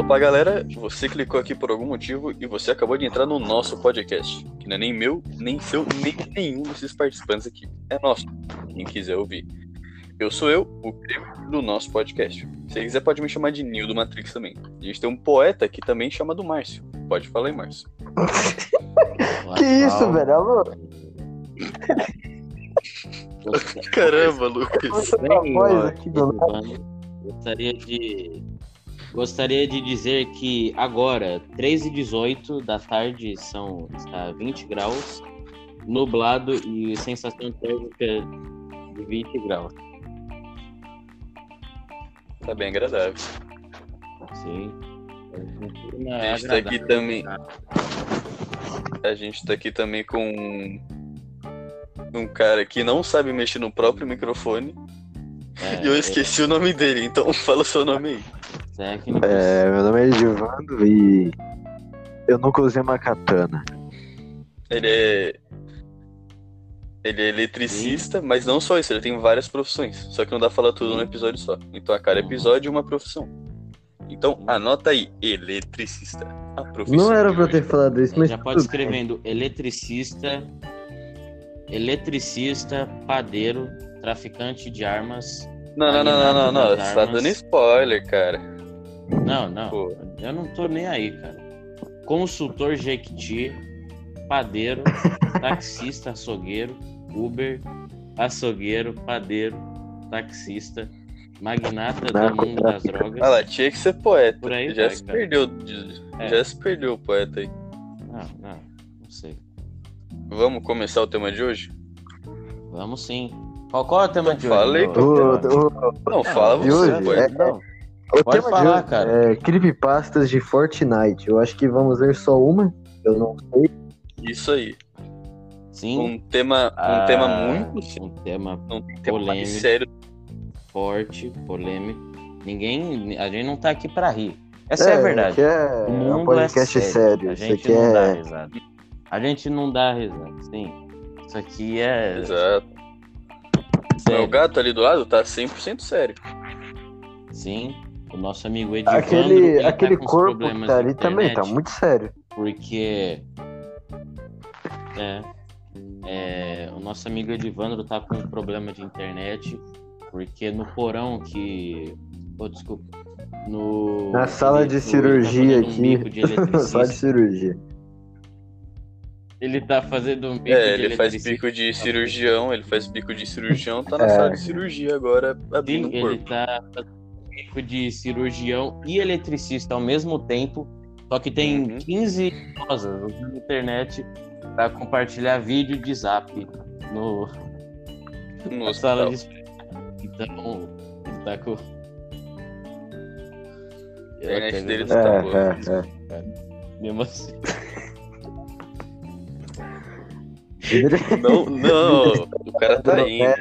Opa, galera, você clicou aqui por algum motivo e você acabou de entrar no nosso podcast, que não é nem meu, nem seu, nem nenhum desses participantes aqui. É nosso, quem quiser ouvir. Eu sou eu, o primo do nosso podcast. Se você quiser, pode me chamar de Nil do Matrix também. A gente tem um poeta que também chama do Márcio. Pode falar aí, Márcio. Que isso, velho? Alô? Caramba, Lucas. Tá voz aqui do nada. Gostaria de. Gostaria de dizer que agora, 3 e 18 da tarde, são está 20 graus, nublado e sensação térmica de 20 graus. Tá bem agradável. Sim. A gente tá aqui também. A gente tá aqui também com um, cara que não sabe mexer no próprio microfone. É, E eu esqueci o nome dele, então fala o seu nome aí. Técnico. É, meu nome é Edivando e eu nunca usei uma katana. Ele é. Ele é eletricista, mas não só isso, ele tem várias profissões. Só que não dá pra falar tudo num episódio só. Então a cada episódio é uma profissão. Então anota aí, eletricista. A profissão. Não era pra ter falado isso, mas Já pode tudo escrevendo eletricista, eletricista, padeiro, traficante de armas. Não, não, não, não, não, não. Você tá dando spoiler, cara. Não, não. Pô. Eu não tô nem aí, cara. Consultor Jequiti, padeiro, taxista, açougueiro, Uber, açougueiro, padeiro, taxista, magnata do mundo das drogas. Ah lá, tinha que ser poeta. Por aí já vai, se cara. perdeu. de- É. Já se perdeu o poeta aí. Não, não, não sei. Vamos começar o tema de hoje? Vamos sim. Qual, qual é o tema de hoje? Falei, pô. O, o, Não, fala você, hoje, poeta. Não, o Pode tema falar, de hoje cara. é creepypastas de Fortnite. Eu acho que vamos ver só uma. Eu não sei. Isso aí. sim. Um tema, um Ah, tema muito sério. Um tema Um polêmico. sério. forte, polêmico. Ninguém. A gente não tá aqui pra rir. Essa é, a verdade. É O um mundo podcast é sério. A Isso gente aqui não dá é. risada. A gente não dá risada, sim. Isso aqui é. Exato. sério. O gato ali do lado tá 100% sério. Sim. O nosso amigo Edivandro. Aquele, ele aquele tá corpo que problemas tá de ali também tá internet, muito sério. Porque. É. é, o nosso amigo Edivandro tá com um problema de internet. Porque no porão que. Oh, desculpa. No. Na sala ele- de ele tá cirurgia fazendo um bico aqui. de Sala de cirurgia. Ele tá fazendo um bico É, de ele faz bico de cirurgião, ele faz bico de cirurgião, tá na É. sala de cirurgia agora, abrindo Sim, o ele corpo. tá fazendo bico de cirurgião e eletricista ao mesmo tempo. Só que tem Uhum. 15 idosas usando a internet pra compartilhar vídeo de zap no, No na sala de espera. Então, tá com. A internet dele tá É, boa. é, é. me emociono. Não, não, o cara tá indo.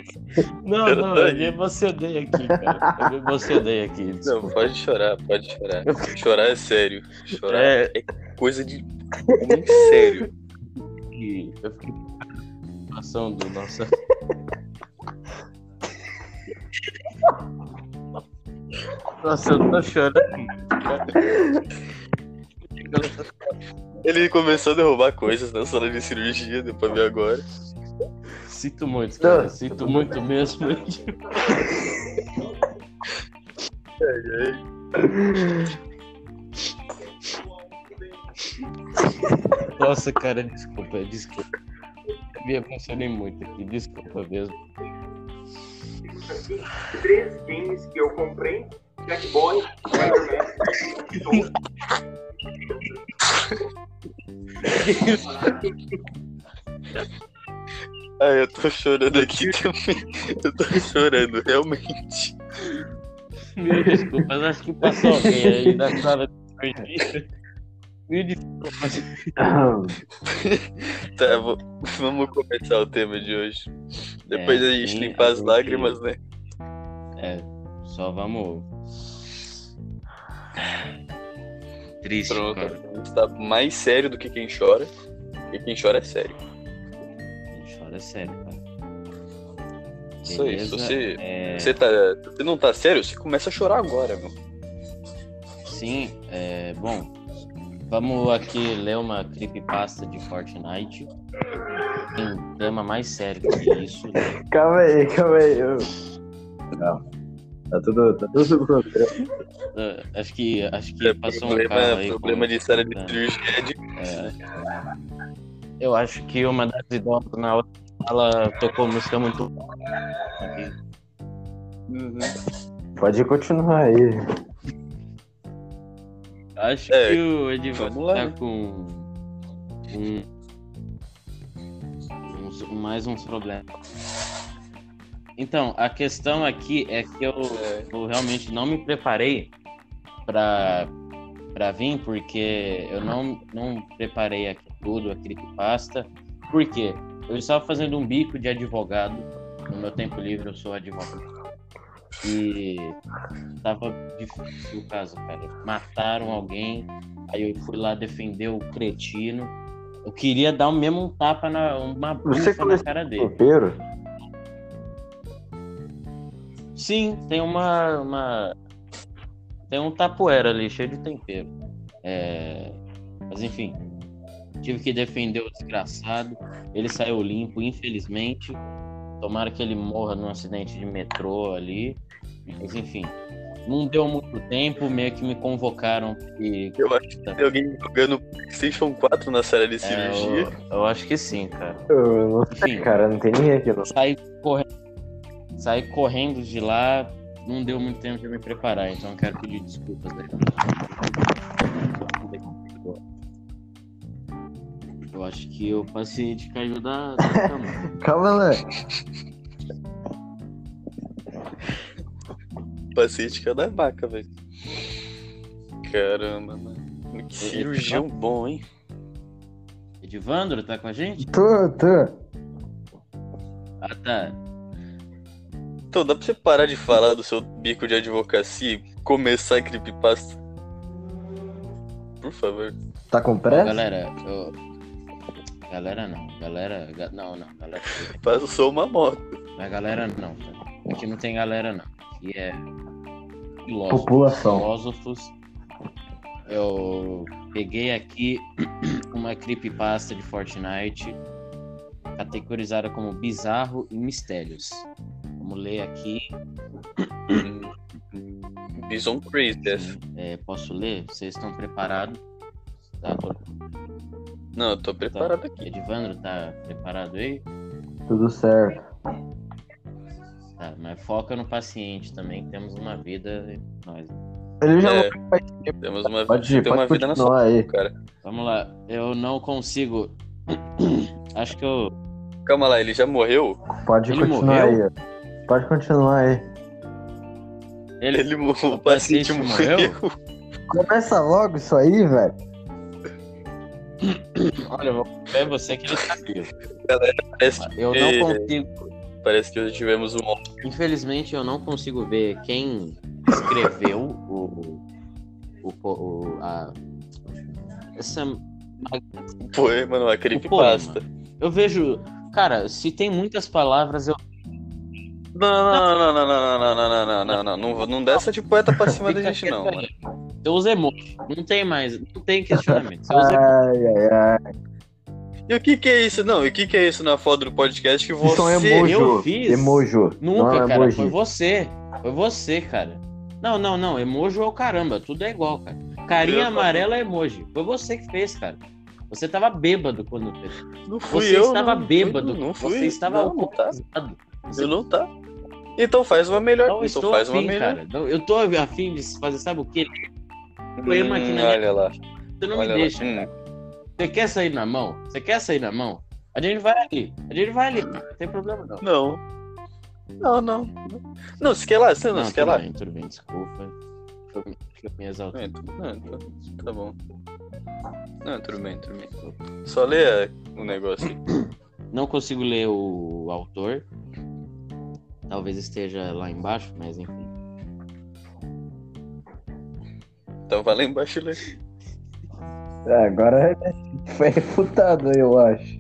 Não, não, tô eu me emocionei aqui, cara. Eu me emocionei aqui. Não, desculpa. pode chorar, pode chorar. Chorar é sério. Chorar É. é, coisa de homem sério. eu fiquei com a situação do nosso. Nossa, eu tô chorando. Ele começou a derrubar coisas na sala de cirurgia, deu pra ver agora. Sinto muito, cara. Não. Sinto muito mesmo. Nossa, cara, desculpa, desculpa. Me emocionei muito aqui, desculpa mesmo. três games que eu comprei: Jackboy, Spider-Man. Ah, eu tô chorando aqui também. Eu tô chorando, realmente. Mil desculpas, acho que passou alguém aí na sala de cirurgia. Mil desculpas. Tá, vou- vamos começar o tema de hoje. Depois É, a gente sim, limpar as lágrimas, né? É, só vamos. Triste, Pronto. cara. A gente tá mais sério do que quem chora. E quem chora é sério. Quem chora é sério, cara. Isso aí. Se você, é, você, tá, você não tá sério, você começa a chorar agora, meu. sim. É, bom, vamos aqui ler uma creepypasta de Fortnite. Tem um tema mais sério que isso. Calma aí, calma aí. Eu... Não. Tá tudo, tá tudo pronto. Uh, acho que, acho que passou um problema, carro aí. problema com- de sala de É. cirurgia é de É. Eu acho que uma das idosas na outra ela tocou música muito. aqui. Pode continuar aí. Acho É, que o Edivaldo tá né? com um, uns- mais uns problemas. Então, a questão aqui é que eu, eu realmente não me preparei para para vir, porque eu não, não preparei aqui tudo, a creepypasta. Por quê? Eu estava fazendo um bico de advogado. No meu tempo livre, eu sou advogado. E tava difícil o caso, cara. Mataram alguém, aí eu fui lá defender o cretino. Eu queria dar mesmo um tapa na uma bufa na cara dele. Tempero? Sim, tem uma, uma tem um tapoeira ali cheio de tempero. É, Mas enfim, tive que defender o desgraçado. Ele saiu limpo, infelizmente. Tomara que ele morra num acidente de metrô ali. Mas enfim, não deu muito tempo, meio que me convocaram e Eu acho que tem alguém jogando PlayStation 4 na sala de É, cirurgia. eu, eu acho que sim, cara. Eu não sei, Enfim. cara. Não tem ninguém aqui. Não. Saí correndo, saí correndo de lá, não deu muito tempo de me preparar, então eu quero pedir desculpas. Né? Eu acho que o paciente caiu da, da cama. Calma lá. Paciente que é da vaca, velho. Caramba, mano. Que cirurgião bom, hein? Edivandro, tá com a gente? Tô, tô. Ah, tá. Então, dá pra você parar de falar do seu bico de advocacia e começar a creepypasta? Por favor. Tá com pressa? galera, eu... Galera não, galera... ga- Não, não, galera... Passou uma moto. Não é galera não, cara. Aqui não tem galera não. Aqui é filósofos. População. filósofos. Eu peguei aqui uma creepypasta de Fortnite categorizada como bizarro e mistérios. Vamos ler aqui. Bison Crazy, essa. É, posso ler? Vocês estão preparados? Tá, tô- Não, eu tô preparado aqui. Edivandro, tá preparado aí? Tudo certo. Tá, mas foca no paciente também, que temos uma vida. Nós. Ele já É, temos uma, Pode, tem uma pode vida na sua aí. cara. Vamos lá, eu não consigo. Acho que eu. Calma lá, ele já morreu? Pode Ele continuar morreu? aí. Pode continuar aí. Ele, Ele morreu, o o paciente paciente morreu. Começa logo isso aí, velho. Olha, eu vou ver você que ele tá. Parece, Eu É. não consigo. parece que tivemos um Infelizmente, eu não consigo ver quem escreveu o. O. o a, essa. poema numa creepypasta. Eu vejo. Cara, se tem muitas palavras, eu. Não, não, não, não, não, não, não, não, não, não, não, não, não dá essa de poeta pra cima da gente, não, mano. aí. Você usa emoji. Não tem mais. Não tem questionamento. Você usa Ai, ai, ai. E o que que é isso? Não, e o que que é isso na foto do podcast que Isso é um você... emojo. eu fiz? Emojo. Nunca, não é cara. emoji. Foi você. Foi você, cara. Não, não, não. Emoji é o caramba. Tudo é igual, cara. Carinha Eu- amarela é emoji. Foi você que fez, cara. Você tava bêbado quando fez. Não fui Você eu, estava não, bêbado. Não fui, Você estava não, não tá. alcoolizado. Você não tá. Então faz uma melhor. não então faz uma afim, melhor. cara. Não, Eu tô afim de fazer, sabe o quê? poema aqui na minha- olha lá. Você não olha me deixa, Hum, cara. Você quer sair na mão? Você quer sair na mão? A gente vai ali. A gente vai ali. Não tem problema, não. Não. Não, não. Não, você quer lá? Você não, você quer lá? bem, tudo bem, desculpa. Eu, eu me exaltei. É, tudo- não, então, tá bom. Não, tudo bem, tudo bem. Só lê o negócio. Não consigo ler o autor. Talvez esteja lá embaixo, mas enfim. Então vai lá embaixo lê. É, agora foi refutado, eu acho.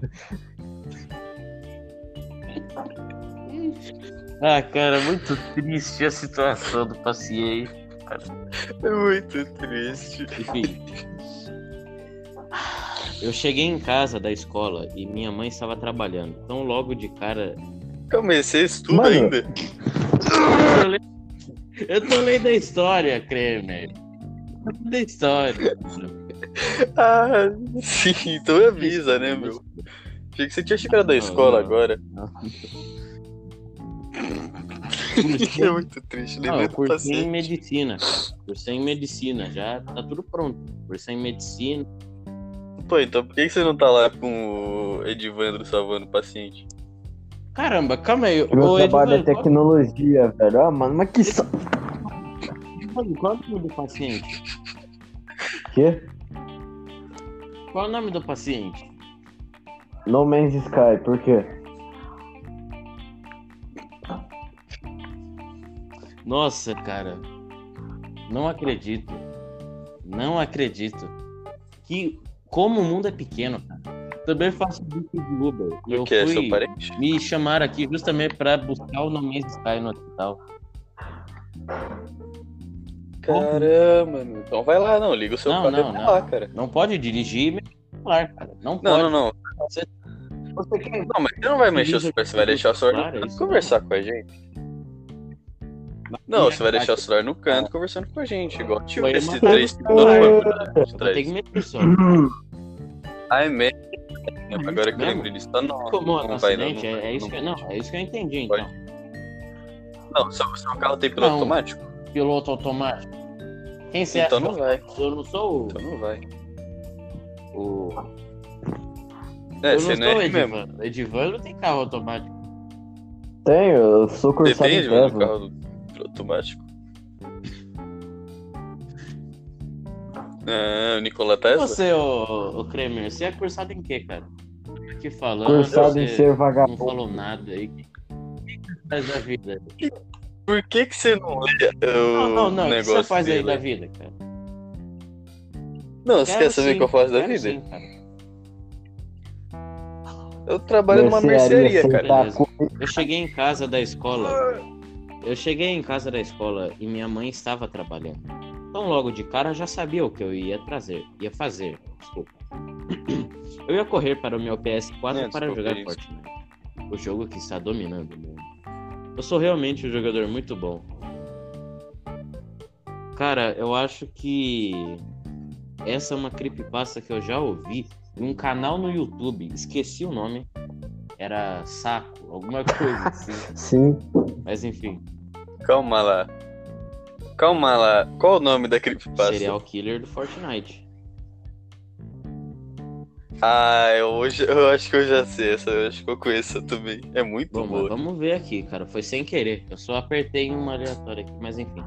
Ah, cara, muito triste a situação do paciente. É muito triste. Enfim. Eu cheguei em casa da escola e minha mãe estava trabalhando. Então logo de cara. Calma aí, você estuda Mano. ainda? Eu tô lendo- Eu tô lendo a história, Kremer. Eu tô lendo a história. Ah, sim, então avisa, né, meu? Achei que você tinha chegado da Não, escola não. agora. Não. É muito triste, nem Não, eu lembro cursei em medicina. Cursei em medicina, já tá tudo pronto. Cursei em medicina. Pô, então por que que você não tá lá com o Edivandro salvando o paciente? Caramba, calma aí. Meu Ô, trabalho é tecnologia, velho. Ah, mano, mas que só. Qual é o nome do paciente? Quê? Qual é o nome do paciente? No Man's Sky, por quê? Nossa, cara. Não acredito. Não acredito. Que como o mundo é pequeno, cara. Também faço bico de Uber. O Eu que é, fui seu parente? me chamaram aqui justamente pra buscar o No Man's Sky no hospital. Caramba, meu. Então vai lá, não. Liga o seu Não, carro não, vai não. lá, cara. Não pode dirigir e celular, cara. Não Não, pode. não, não. Você- Você quer Não, mas você não vai mexer o celular, você vai deixar o celular no celular, canto conversar com a gente. Não, você vai deixar o celular no canto conversando com a gente, igual o pilotos celular. por Vou trás. ter que meter só. Ah, é mesmo? Agora que eu lembro disso, tá não. Como um Não vai, não. acidente, é, é isso que, não, é isso que eu entendi, então. Pode. Não, seu, seu carro tem piloto Não. automático? Piloto automático. Quem você Então acha? não vai. Eu não sou Então não vai. o. o... É, eu você não não sou o é mesmo. Edivandro. Edivandro tem carro automático. Tenho, eu sou cursado tem em Edivandro, Tesla. carro do- automático? Ah, o Nikola E Tesla? você, ô, ô Kremer, você é cursado em quê, cara? Aqui falando. Cursado em você ser Não vagabundo. falou nada aí. O que que você faz da vida? Por que que você não lê o Não, não, não. O que negócio você faz aí dele? da vida, cara? Não, você Quero quer saber o que eu faço da vida? sim, cara. Eu trabalho numa mercearia, cara. com- Eu cheguei em casa da escola. Eu cheguei em casa da escola e minha mãe estava trabalhando. Então logo de cara já sabia o que eu ia trazer, ia fazer, desculpa. Eu ia correr para o meu PS4 Não, para desculpa jogar isso. Fortnite. O jogo que está dominando o mundo. Eu sou realmente um jogador muito bom. Cara, eu acho que essa é uma creepypasta que eu já ouvi em um canal no YouTube. Esqueci o nome. Era Saco, alguma coisa assim. Sim. Mas enfim, Calma lá. Calma lá. Qual o nome da creepypasta? serial killer do Fortnite. Ah, eu, hoje, eu acho que eu já sei essa. Eu acho que eu conheço essa também. É muito Bom, boa. vamos ver aqui, cara. Foi sem querer. Eu só apertei em uma aleatória aqui, mas enfim.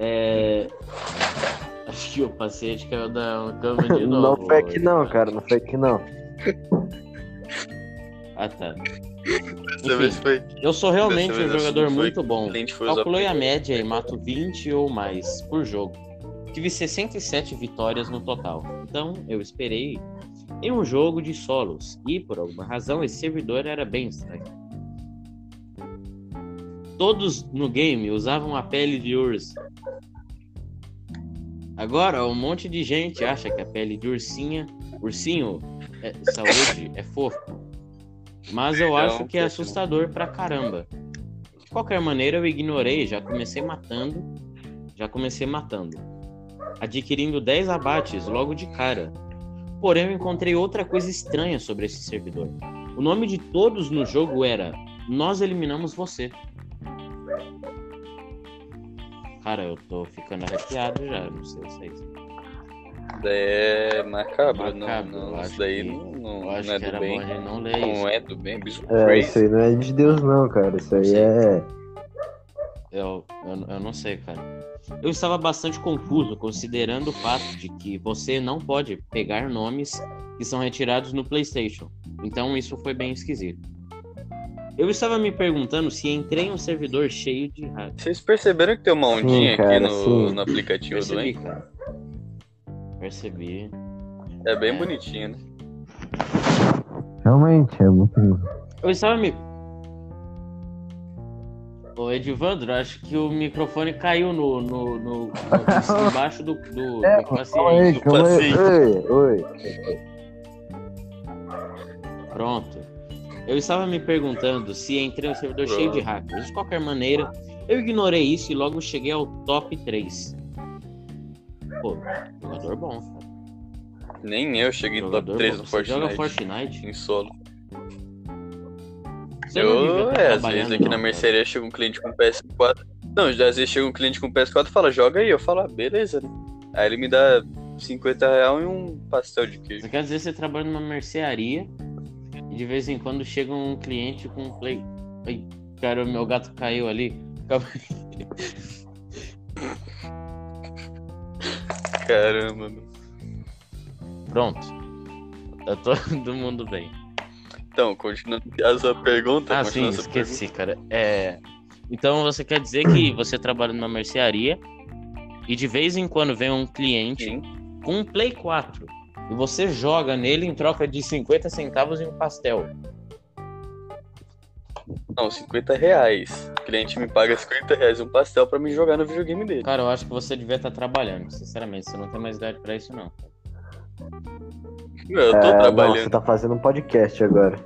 É. Acho que o paciente caiu da cama de Não novo. fake não, cara, não fake não. Ah, tá. Vez foi. Eu sou realmente um vez jogador muito bom. Calculei a média e mato 20 ou mais por jogo. Tive 67 vitórias no total. Então, eu esperei em um jogo de solos. E, por alguma razão, esse servidor era bem estranho. Todos no game usavam a pele de urso. Agora, um monte de gente acha que a pele de ursinha, ursinho, é, saúde, é fofo. Mas eu acho que é assustador pra caramba. De qualquer maneira, eu ignorei, já comecei matando. Já comecei matando. Adquirindo 10 abates logo de cara. Porém, eu encontrei outra coisa estranha sobre esse servidor. O nome de todos no jogo era Nós Eliminamos Você. Cara, eu tô ficando arrepiado já, não sei vocês. É macabro, Macabro, não, eu não. Isso daí não, não, não é que do era bem. não Não isso. é do bem, bicho É, crazy. isso aí não é de Deus não, cara. Isso aí Sim. é. Eu, eu, eu não sei, cara. Eu estava bastante confuso, considerando o fato de que você não pode pegar nomes que são retirados no PlayStation. Então isso foi bem esquisito. Eu estava me perguntando se entrei em um servidor cheio de hacks. Vocês perceberam que tem uma ondinha cara, aqui no, sim. no aplicativo do Percebi, Enco? cara. Percebi. É bem É. bonitinho, né? Realmente, é muito. Eu estava me. Ô, Edivandro, acho que o microfone caiu no, no, no, no- embaixo do, do, É, do calma paciente. aí, calma aí. paciente. Oi, oi. Pronto. Eu estava me perguntando se entrei um servidor Pronto. cheio de hackers. De qualquer maneira, eu ignorei isso e logo cheguei ao top 3. Pô, jogador bom, cara. Nem eu cheguei no top Jogador 3 bom. no Você joga Fortnite. Fortnite? Em solo. Você Eu, é, às vezes aqui não, na cara. mercearia chega um cliente com PS4. Não, às vezes chega um cliente com PS4 e fala, joga aí. Eu falo, ah, beleza, né? Aí ele me dá 50 real e um pastel de queijo. Você quer dizer que você trabalha numa mercearia e de vez em quando chega um cliente com um play. Ai, cara, meu gato caiu ali. Calma aí. Caramba. Pronto. Tá todo mundo bem. Então, continuando a sua pergunta. Ah, sim, esqueci, cara. É... Então você quer dizer que você trabalha numa mercearia e de vez em quando vem um cliente Sim. com um Play 4 e você joga nele em troca de 50 centavos e um pastel. Não, 50 reais. O cliente me paga 50 reais um pastel pra me jogar no videogame dele. Cara, eu acho que você devia estar trabalhando, sinceramente. Você não tem mais idade pra isso, não. Eu tô É, não, trabalhando. você tá fazendo um podcast agora.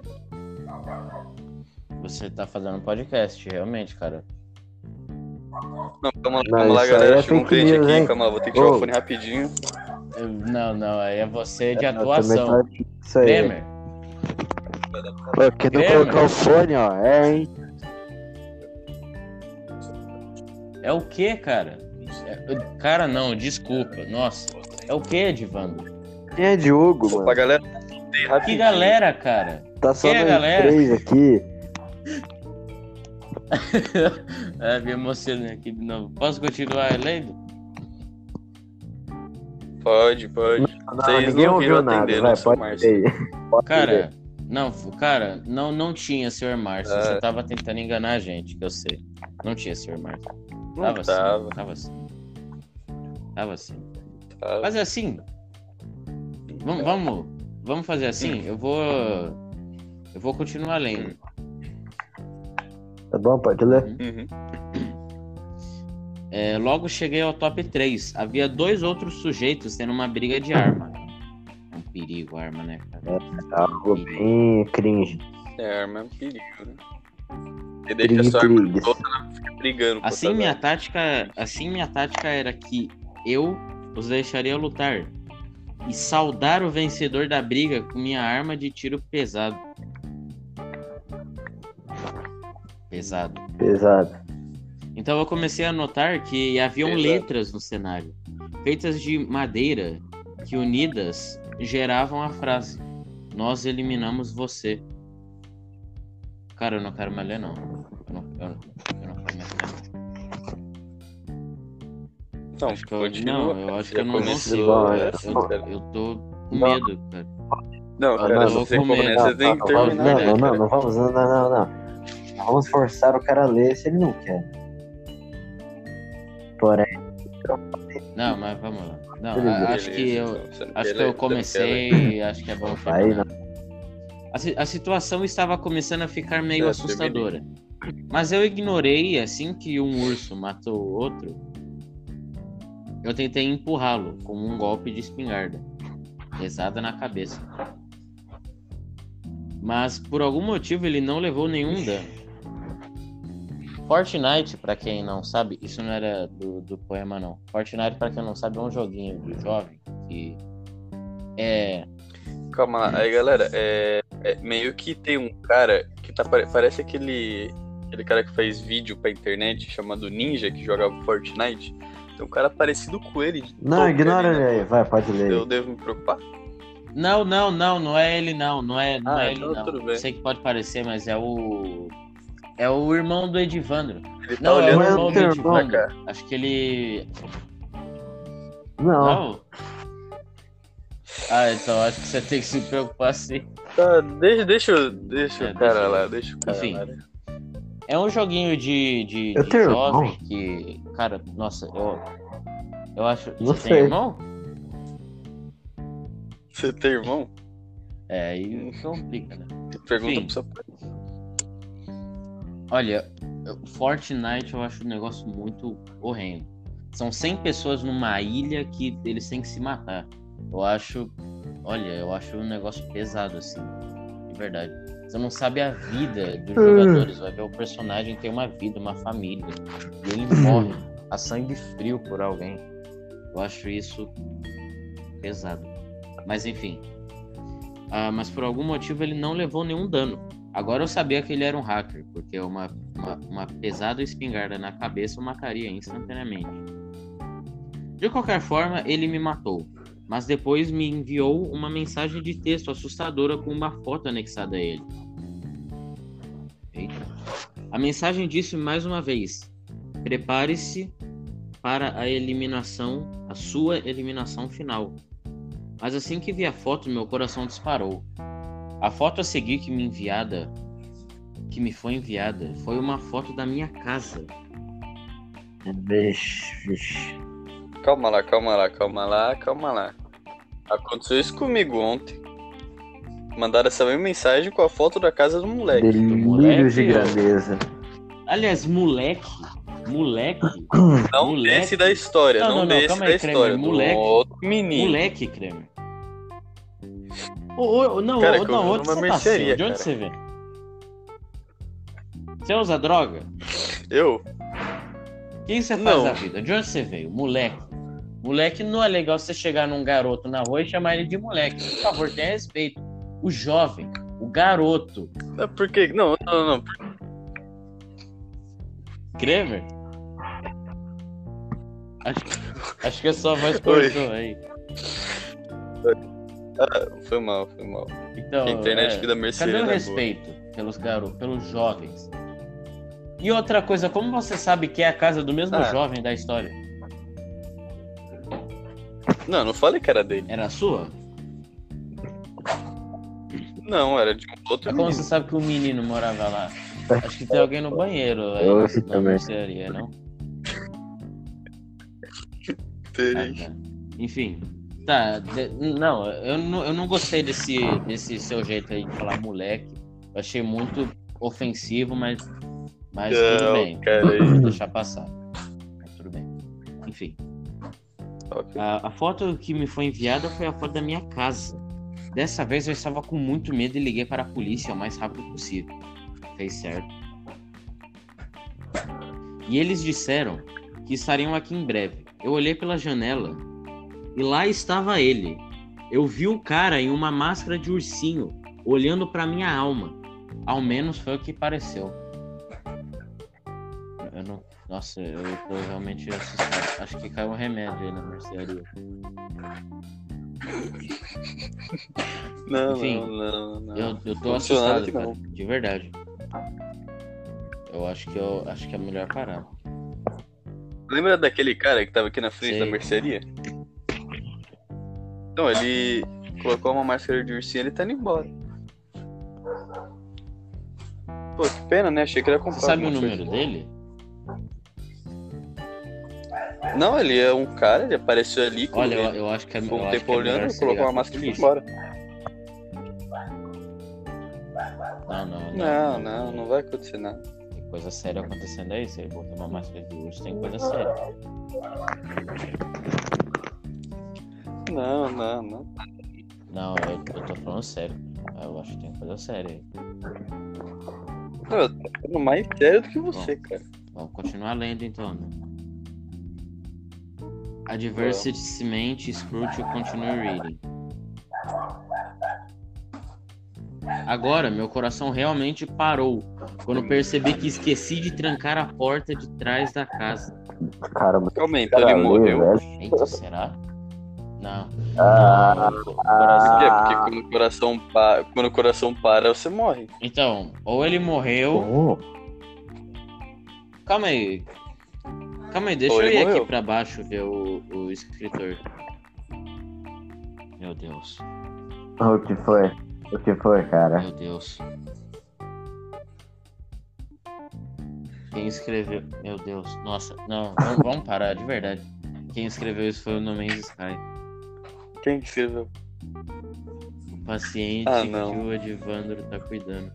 Você tá fazendo um podcast, realmente, cara. Não, calma lá, Não, calma lá, galera. é Chegou um cliente news, aqui. hein? Calma lá, vou ter que tirar o fone rapidinho. Eu- Não, não, aí é você de Eu também atuação. Isso aí. Bremer, Pô, quem não colocar o fone, ó, é, hein? É o que, cara? É- Cara, não, desculpa. Nossa. É o que, Edivando? Quem é Diogo, Opa, mano? galera. Que galera, cara? Tá só quem é, galera? três aqui. é, me emocionei aqui de novo. Posso continuar lendo? Pode, pode. Não, Vocês ninguém não ouviu nada, atender, vai, né, pode Márcio? Cara, não, cara, não, não tinha, senhor Márcio. Ah. Você tava tentando enganar a gente, que eu sei. Não tinha, senhor Márcio. Não Tava assim. tava, Tava assim. Tava assim. tava. Mas assim, vamos, vamos, vamos fazer assim. Eu vou, eu vou continuar lendo. Tá bom, pode ler. Uhum. É, logo cheguei ao top 3. Havia dois outros sujeitos tendo uma briga de arma. É um perigo a arma, né, cara? Algo bem cringe. É, arma é um perigo, né? Você deixa ela fica brigando. Assim minha tática, assim minha tática era que eu os deixaria lutar e saudar o vencedor da briga com minha arma de tiro pesado. Pesado. Pesado. Então eu comecei a notar que haviam Pesado. letras no cenário, feitas de madeira, que unidas geravam a frase: Nós eliminamos você. Cara, eu não quero mais ler, não. Eu não, eu não, eu não quero mais ler. Não, Acho que eu- continua. não, eu acho que eu não consigo. Eu, assim, eu, eu tô com Não. medo, cara. Não, cara, não, você começa, você tem que Não, não, terminar, não, né, não, cara? não vamos, não, não, não, não. Não Vamos forçar o cara a ler se ele não quer. Porém, Não, mas vamos lá. Não, acho que eu, então, não acho que eu não comecei, acho que é bom terminar. A, a situação estava começando a ficar meio É, assustadora. Mas eu ignorei assim que um urso matou o outro. Eu tentei empurrá-lo com um golpe de espingarda, pesada na cabeça. Mas por algum motivo ele não levou nenhum dano. Fortnite, pra quem não sabe, isso não era do, do poema não. Fortnite, pra quem não sabe, é um joguinho de jovem que é Calma lá, aí galera, é, é meio que tem um cara que tá, pare- parece aquele, aquele cara que faz vídeo pra internet chamado Ninja que joga Fortnite. Tem um cara parecido com ele. não, ignora ele né? aí, vai, pode ler. Eu devo me preocupar? Não, não, não, não é ele não, não é, não Ah, é ele então não. tudo bem. Sei que pode parecer, mas é o é o irmão do Edivandro. Ele tá Não, é o. Não é irmão o do irmão, Edivandro. cara. Acho que ele Não, não. Ah, então acho que você tem que se preocupar sim. Tá, deixa, deixa, o- deixa É, o cara deixa- lá, deixa o cara Enfim. lá. né? É um joguinho de, de, Eu de tenho jovem irmão? que. Cara, nossa, eu. Eu acho. Não Você tem sei. irmão? Você tem irmão? É, aí complica, né? Pergunta Enfim. pro seu pai. Olha, Fortnite eu acho um negócio muito horrendo. São 100 pessoas numa ilha que eles têm que se matar. Eu acho. Olha, eu acho um negócio pesado, assim. De verdade. Você não sabe a vida dos jogadores. Vai ver o personagem tem uma vida, uma família. E ele morre a sangue frio por alguém. Eu acho isso pesado. Mas enfim. Ah, mas por algum motivo ele não levou nenhum dano. Agora eu sabia que ele era um hacker, porque uma, uma, uma pesada espingarda na cabeça o mataria instantaneamente. De qualquer forma, ele me matou, mas depois me enviou uma mensagem de texto assustadora com uma foto anexada a ele. Eita. A mensagem disse mais uma vez: prepare-se para a eliminação, a sua eliminação final. Mas assim que vi a foto, meu coração disparou. A foto a seguir que me enviada, que me foi enviada, foi uma foto da minha casa. Vixe, vixe. Calma lá, calma lá, calma lá, calma lá. Aconteceu isso comigo ontem. Mandaram essa mesma mensagem com a foto da casa do moleque. De moleque, ó. grandeza. Aliás, moleque, moleque, Não moleque. desce da história, Não, não, não, calma da aí, Kramer, história. do moleque. outro menino. moleque, Kremer. Ô, ô, ô, não, Cara, ô, não, onde você mercearia? De onde cara. você vem? Você usa droga? Eu? O que você faz Não. da vida? De onde você veio? Moleque. Moleque não é legal você chegar num garoto na rua e chamar ele de moleque. Por favor, tenha respeito. O jovem, o garoto. Não, Por quê? Não, não, não. Kramer? Acho, acho que a sua voz cortou aí. Foi mal, foi mal. Então, a internet é, aqui da cadê Mercedes o é boa. respeito pelos garotos, pelos jovens? E outra coisa, como você sabe que é a casa do mesmo Ah. jovem da história? Não, não falei que era dele. Era a sua? Não, era de um outro É como menino. você sabe que o menino morava lá? Acho que tem alguém no banheiro aí Eu ouvi na também. mercearia, não? Ah, tá. Enfim. Tá, de- não, eu não, eu não gostei desse, desse seu jeito aí de falar moleque. Eu achei muito ofensivo, mas, mas tudo Não, bem. cara, Vou deixar passar. Mas tudo bem. Enfim. A, a foto que me foi enviada foi a foto da minha casa. Dessa vez eu estava com muito medo e liguei para a polícia o mais rápido possível. Fez certo. E eles disseram que estariam aqui em breve. Eu olhei pela janela e lá estava ele. Eu vi o cara em uma máscara de ursinho olhando para minha alma. Ao menos foi o que pareceu. Não. Nossa, eu tô realmente assustado. Acho que caiu um remédio aí na mercearia. Não, Enfim, não, não, não. Eu, eu tô assustado, cara. De verdade. Eu acho que eu acho que é melhor parar. Lembra daquele cara que tava aqui na frente Sei. da mercearia? Então, ele colocou uma máscara de ursinho e ele tá indo embora. Pô, que pena, né? Achei que ele ia comprar Você sabe o número coisa. dele? Não, ele é um cara, ele apareceu ali com Olha, eu, ele. eu acho que é, eu um acho tempo que é olhando, você colocou uma máscara e foi embora. Não, não, Não, não, não vai acontecer nada. Tem coisa séria acontecendo aí. Você botou uma máscara de urso, tem coisa séria. Não, não, não. Não, eu, eu tô falando sério. Eu acho que tem coisa séria aí. Não, eu tô falando mais sério do que você, cara. Vamos continuar lendo então, né? Adversity Scrooge continue reading. Agora, meu coração realmente parou quando percebi que esqueci de trancar a porta de trás da casa. Caramba, Calma aí, então cara, ele morreu. velho. Eita, será? Não. Ah, Não, coração- quê? Porque quando o coração, pa... quando o coração para, você morre. Então, ou ele morreu. Como? Calma aí. Calma aí, deixa Ou eu ir aqui morreu. pra baixo ver o, o escritor. Meu Deus. O que foi? O que foi, cara? Meu Deus. Quem escreveu. Meu Deus. Nossa, não, vamos, vamos parar, de verdade. Quem escreveu isso foi o No Man's Sky. Quem que escreveu? O paciente Ah, que não. o Edivandro tá cuidando.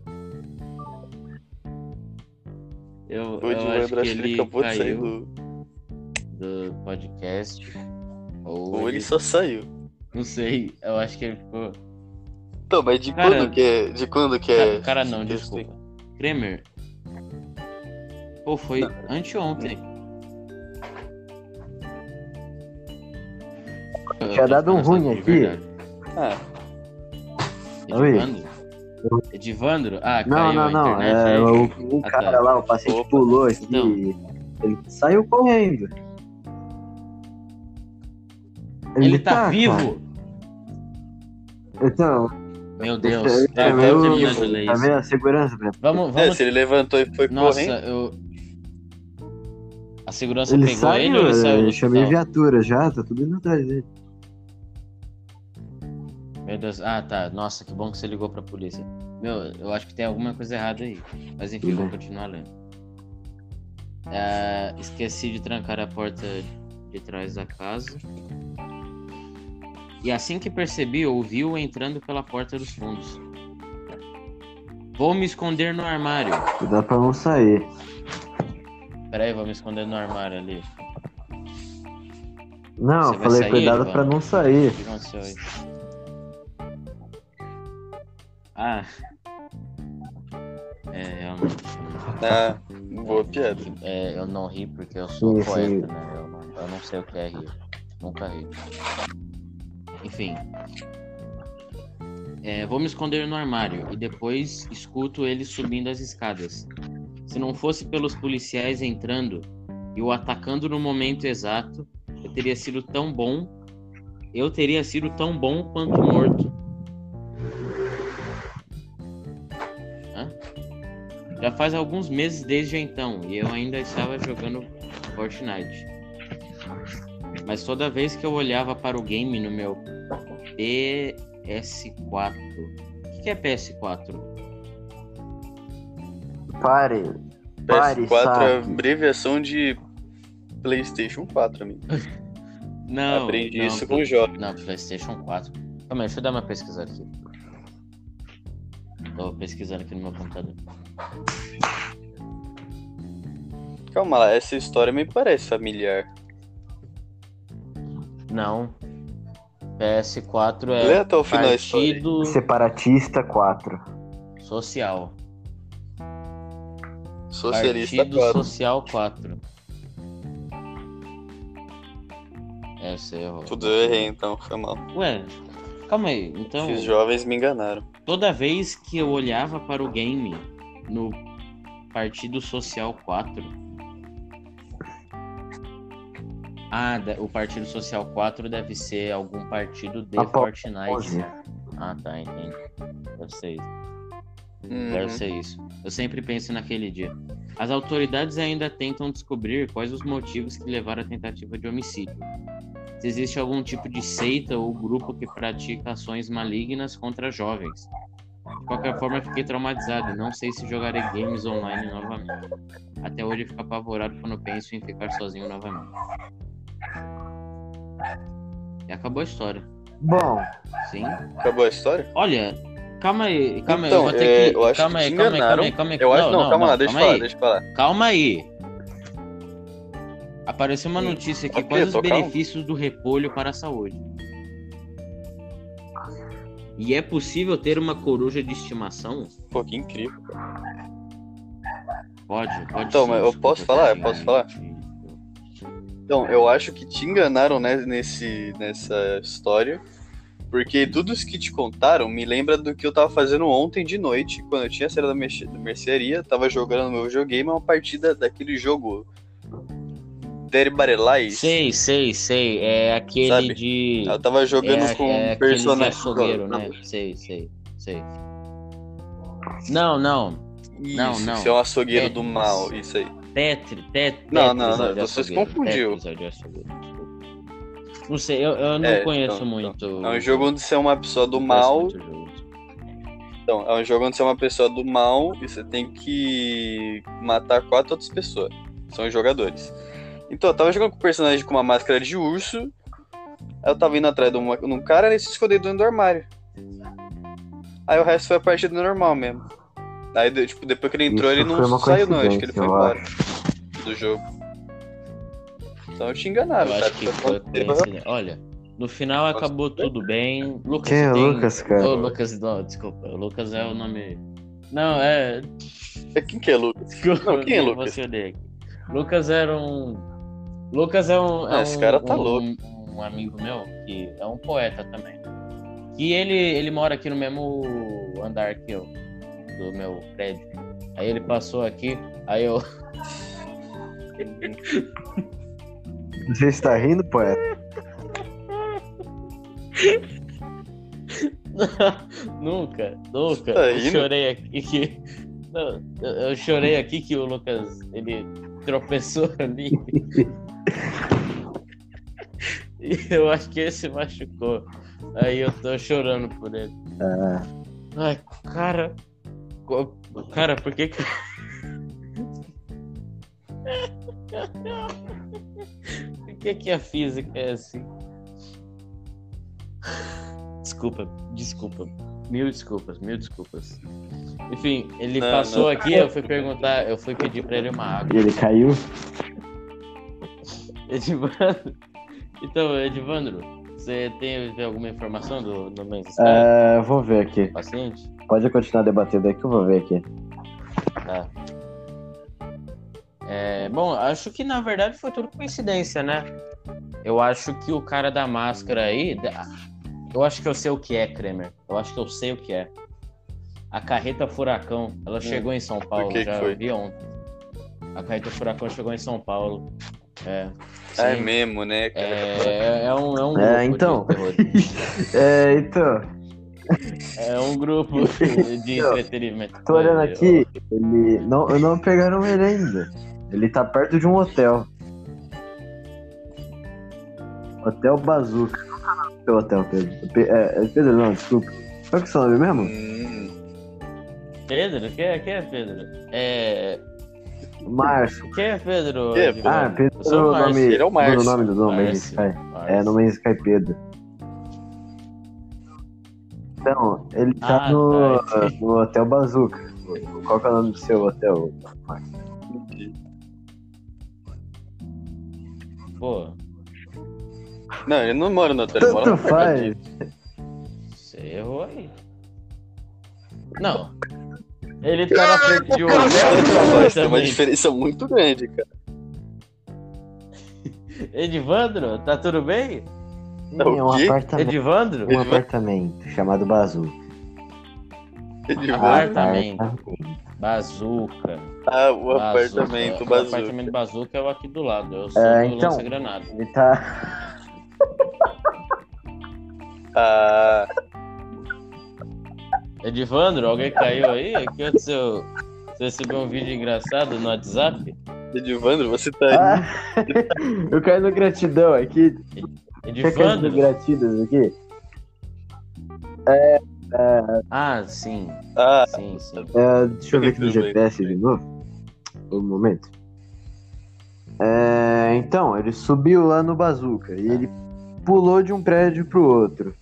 Eu, O eu acho que acho que ele ele acabou de sair caiu do. Do podcast. Ou, Ou ele ele... só saiu. Não sei, eu acho que ele ficou. Então, mas de Cara, quando que é. De quando que é. Cara, não, que desculpa. Kramer. Pô, foi anteontem. Eu Tinha dado um ruim aqui. Ah, Oi. Edivandro? Edivandro? Ah, Não, não, a não. internet. É, o, o Ah, cara tá. lá, o paciente Opa. pulou aqui. Então. Ele saiu correndo. Ele tá, cara. vivo! Então, Meu Deus. Você- Tá, é meu- ler tá vendo a segurança, né? Vamos, é, vamos. se ele levantou e foi Nossa, correndo. eu. A segurança Ele pegou saiu, ele ou ele saiu do eu chamei viatura já, tá tudo indo atrás dele. Meu Deus. Ah, tá. Nossa, que bom que você ligou pra polícia. Meu, eu acho que tem alguma coisa errada aí. Mas enfim, vou continuar lendo. É, esqueci de trancar a porta de trás da casa. E assim que percebi, ouvi-o entrando pela porta dos fundos. Vou me esconder no armário. Cuidado pra não sair. Pera aí, vou me esconder no armário ali. Não, Você eu falei sair, cuidado Ivan? pra não sair. O que aconteceu aí? Ah. É, realmente. Ah, boa piada. É, eu não ri porque eu sou Sim, sim. poeta, né? Eu não, eu não sei o que é rir. Nunca ri. Enfim. É, vou me esconder no armário e depois escuto ele subindo as escadas. Se não fosse pelos policiais entrando e o atacando no momento exato, eu teria sido tão bom. Eu teria sido tão bom quanto morto. Hã? Já faz alguns meses desde então e eu ainda estava jogando Fortnite. Mas toda vez que eu olhava para o game no meu PS4. O que é PS4? Pare. Pare, PS4 é abreviação de PlayStation 4, amigo. Não. Aprendi não, isso com o jovem. Não, PlayStation 4. Calma aí, deixa eu dar uma pesquisada aqui. Tô pesquisando aqui no meu computador. Calma lá, essa história me parece familiar. Não. PS4 Lê é até o final. Partido Separatista 4. Social. Socialista Partido 4. Social 4. É, você errou. Tudo eu errei então, foi mal. Ué, calma aí. Então, Esses jovens me enganaram. toda vez que eu olhava para o game no Partido Social 4. Ah, o Partido Social 4 deve ser algum partido de Fortnite, né? Ah, tá, entendi. Deve ser isso. Uhum. Deve ser isso. Eu sempre penso naquele dia. As autoridades ainda tentam descobrir quais os motivos que levaram à tentativa de homicídio. Se existe algum tipo de seita ou grupo que pratica ações malignas contra jovens. De qualquer forma, eu fiquei traumatizado e não sei se jogarei games online novamente. Até hoje eu fico apavorado quando penso em ficar sozinho novamente. E acabou a história. Bom, Sim. Acabou a história? Olha, calma aí, calma aí, então, eu vou ter é, que. eu acho calma que aí, te calma aí, calma enganaram. aí, calma aí. Eu acho não, calma lá, deixa eu falar, aí. deixa eu falar. Calma aí. Apareceu uma notícia aqui. Quais os tô calmo. benefícios do repolho para a saúde? E é possível ter uma coruja de estimação? Pô, que incrível. Pode, pode. Então, sim, eu desculpa, posso falar? Eu te- posso falar? Então, eu acho que te enganaram né, nesse, nessa história. Porque tudo isso que te contaram me lembra do que eu tava fazendo ontem de noite, quando eu tinha saído da, merce- da mercearia, tava jogando no meu videogame uma partida daquele jogo Lies. Sei, sei, sei. É aquele Sabe? de. Eu tava jogando é, com é um personagem. açougueiro, né? Sei, sei, sei. Não, não. Isso, Não, não. Você é um açougueiro É, do mal, isso aí. Tetri, tet, Não, não, Tetris não, você se confundiu. Tetris. Não sei, eu, eu não É, conheço então, muito. É um jogo onde você é uma pessoa do mal. Então, é um jogo onde você é uma pessoa do mal e você tem que matar quatro outras pessoas. São os jogadores. Então, eu tava jogando com um personagem com uma máscara de urso. Aí eu tava indo atrás de, uma, de um cara e ele se escondeu dentro do armário. Aí o resto foi a partida normal mesmo. Aí, tipo, depois que ele entrou, Isso ele foi não saiu, não. Acho que ele foi embora do jogo. Então eu te enganava, Eu cara. acho que foi coincidência. Olha, no final acabou tudo bem. Lucas, Quem é tem- Lucas, cara? Ô, Lucas, não, desculpa. O Lucas é o nome. Não, é. Quem que é Lucas? Desculpa, Não, quem é Lucas? Lucas era um. Lucas é um. é Ah, esse um- cara tá um- louco. Um amigo meu, que é um poeta também. Que ele, ele mora aqui no mesmo andar que eu, do meu prédio. Aí ele passou aqui, aí eu. Você está rindo, poeta? nunca, nunca. Tá eu chorei aqui que. Não, eu, eu chorei aqui que o Lucas ele tropeçou ali. e eu acho que ele se machucou. Aí eu tô chorando por ele. Ah, Ai, cara. Cara, por que que. por que que a física é assim? Desculpa, desculpa. Mil desculpas, mil desculpas. Enfim, ele Não, passou não. aqui, eu fui perguntar, eu fui pedir pra ele uma água. e ele caiu? Edivandro. Então, Edivandro, você tem, tem alguma informação do, do mês eu vou ver aqui. paciente? Pode continuar debatendo aí que eu vou ver aqui. Tá. É, bom, acho que na verdade foi tudo coincidência, né? Eu acho que o cara da máscara aí. Eu acho que eu sei o que é, Kremer. Eu acho que eu sei o que é. A carreta Furacão, ela chegou em São Paulo, que que já foi? vi ontem. A carreta Furacão chegou em São Paulo. É. É sim. mesmo, né, cara? É, é um, é um É, então. É, então, É um grupo de entretenimento. tô olhando aqui, ele. Não, não pegaram ele ainda. Ele tá perto de um hotel. Hotel Bazuca. Seu hotel, Pedro. Pe- É, é Pedro, não, desculpa. Qual que é o seu nome mesmo? Hum, Pedro? Quem é, quem é Pedro? É. Márcio. Quem é Pedro? Quem é Edivandro? Ah, Pedro Eu sou é o nome. Ele é o Márcio. O nome do nome Márcio. Sky. Márcio. É, no Main Sky Pedro. Então, ele tá Ah, no, tá. no Hotel Bazuca. Qual que é o nome do seu hotel? Pô, Não, ele não mora no hotel, ele mora no Tanto faz. você errou aí. Não. Ele tá na frente de um hotel tem uma diferença muito grande, cara. Edivandro, tá tudo bem? É um O quê? apartamento. Edivandro? Um apartamento chamado Bazuca. Edivandro. Apartamento. Bazuca. Ah, o Bazuca. apartamento O bazuca. apartamento Bazuca é o aqui do lado. Eu sou É, do então. Lança Granada. Ele tá. Ah, Edivandro, alguém caiu aí? O que aconteceu? Você recebeu um vídeo engraçado no WhatsApp? Edivandro, você tá aí. Ah, eu caí no gratidão aqui. Quer cair no Edivandro? gratidas aqui? Ah, sim. Ah, Sim, sim. É, deixa eu ver aqui no. GPS de novo. Um momento. É, então, ele subiu lá no Bazuca e ele pulou de um prédio pro outro.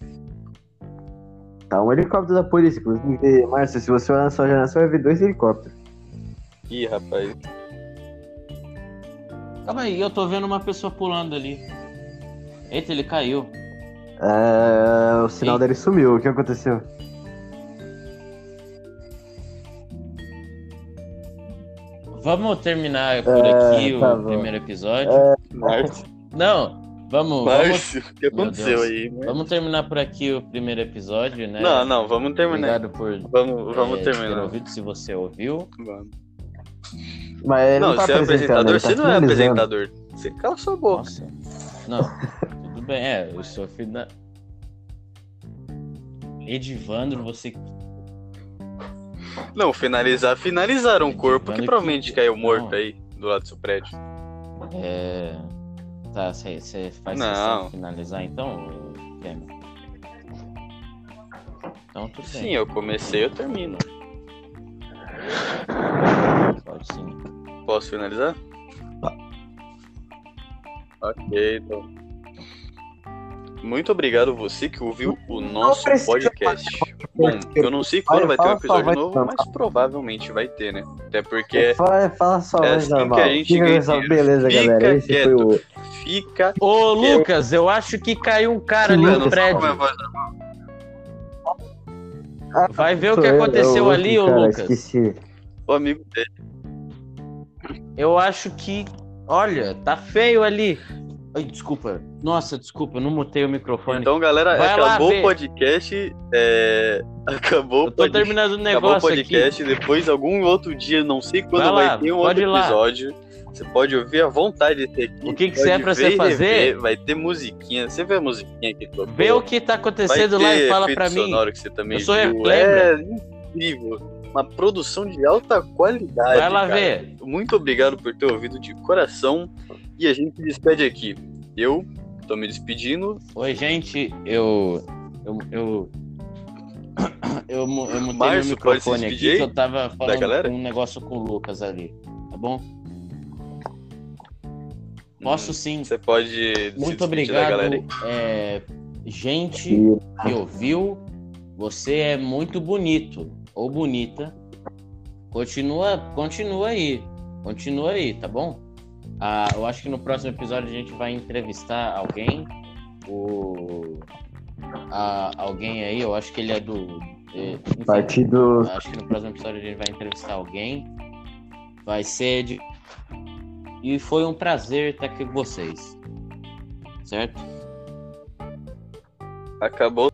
Tá um helicóptero da polícia, inclusive. Márcia, se você olhar na sua janela, você vai ver dois helicópteros. ih, rapaz. Calma aí, eu tô vendo uma pessoa pulando ali. Eita, ele caiu. É, o sinal Eita. dele sumiu. O que aconteceu? Vamos terminar por É, aqui tá o bom. primeiro episódio. Márcio, Não, vamos, vamos, Márcio, o que aconteceu aí? mano? vamos terminar por aqui o primeiro episódio, né? Não, não, vamos terminar. Obrigado por Vamos, vamos é, ter terminar. ouvido, se você ouviu. Vamos. Mas ele não, Não, tá você é apresentando, apresentador, tá você não é apresentador. Você cala sua boca. Nossa. Não, bem. É, eu sou filho da... Edivandro, você... Não, finalizar, finalizaram um corpo que Edivandro provavelmente que- caiu morto Não. aí, do lado do seu prédio. É... Tá, você faz Não. finalizar então, Temer? Então tudo bem. Sim, eu comecei, eu termino. Pode sim. Posso finalizar? Ok, então. Muito obrigado você que ouviu o nosso podcast. Bom, eu não sei quando vai ter um episódio novo, mas provavelmente vai ter, né? Até porque Fala, fala só, é assim que normal. a gente ganha beleza, Fica galera. Esse foi o. fica. Ô, Lucas, eu acho que caiu um cara ali no é prédio. voz Vai ver o que aconteceu é o ali, ô Lucas. Esqueci. do amigo dele. Eu acho que. Olha, tá feio ali. Ai, desculpa. Nossa, desculpa, não mutei o microfone. Então, galera, Vai acabou o podcast. é, Acabou o podcast. terminando o Acabou o negócio aqui. podcast. Depois, algum outro dia, não sei quando Vai vai, lá, ter um outro episódio. Você pode ouvir à vontade esse aqui. O que que pode é pra você fazer? Vai ter musiquinha. Você vê a musiquinha aqui? Vê o que tá acontecendo lá e fala pra mim. que você também Eu sou. Reclembra. É incrível. Uma produção de alta qualidade. Vai lá cara. ver. Muito obrigado por ter ouvido de coração. E a gente se despede aqui. Eu tô me despedindo. Oi, gente, eu. Eu. Eu, eu, eu mutei Márcio, meu microfone aqui que eu tava falando galera? um negócio com o Lucas ali. Tá bom? Posso sim. Você pode se Muito obrigado. é, gente que ouviu, você é muito bonito ou bonita. Continua, continua aí. Continua aí, tá bom? Ah, eu acho que no próximo episódio a gente vai entrevistar alguém. O, a- alguém aí, eu acho que ele é do. é, enfim, partido. Acho que no próximo episódio a gente vai entrevistar alguém. Vai ser de. E foi um prazer estar aqui com vocês. Certo? Acabou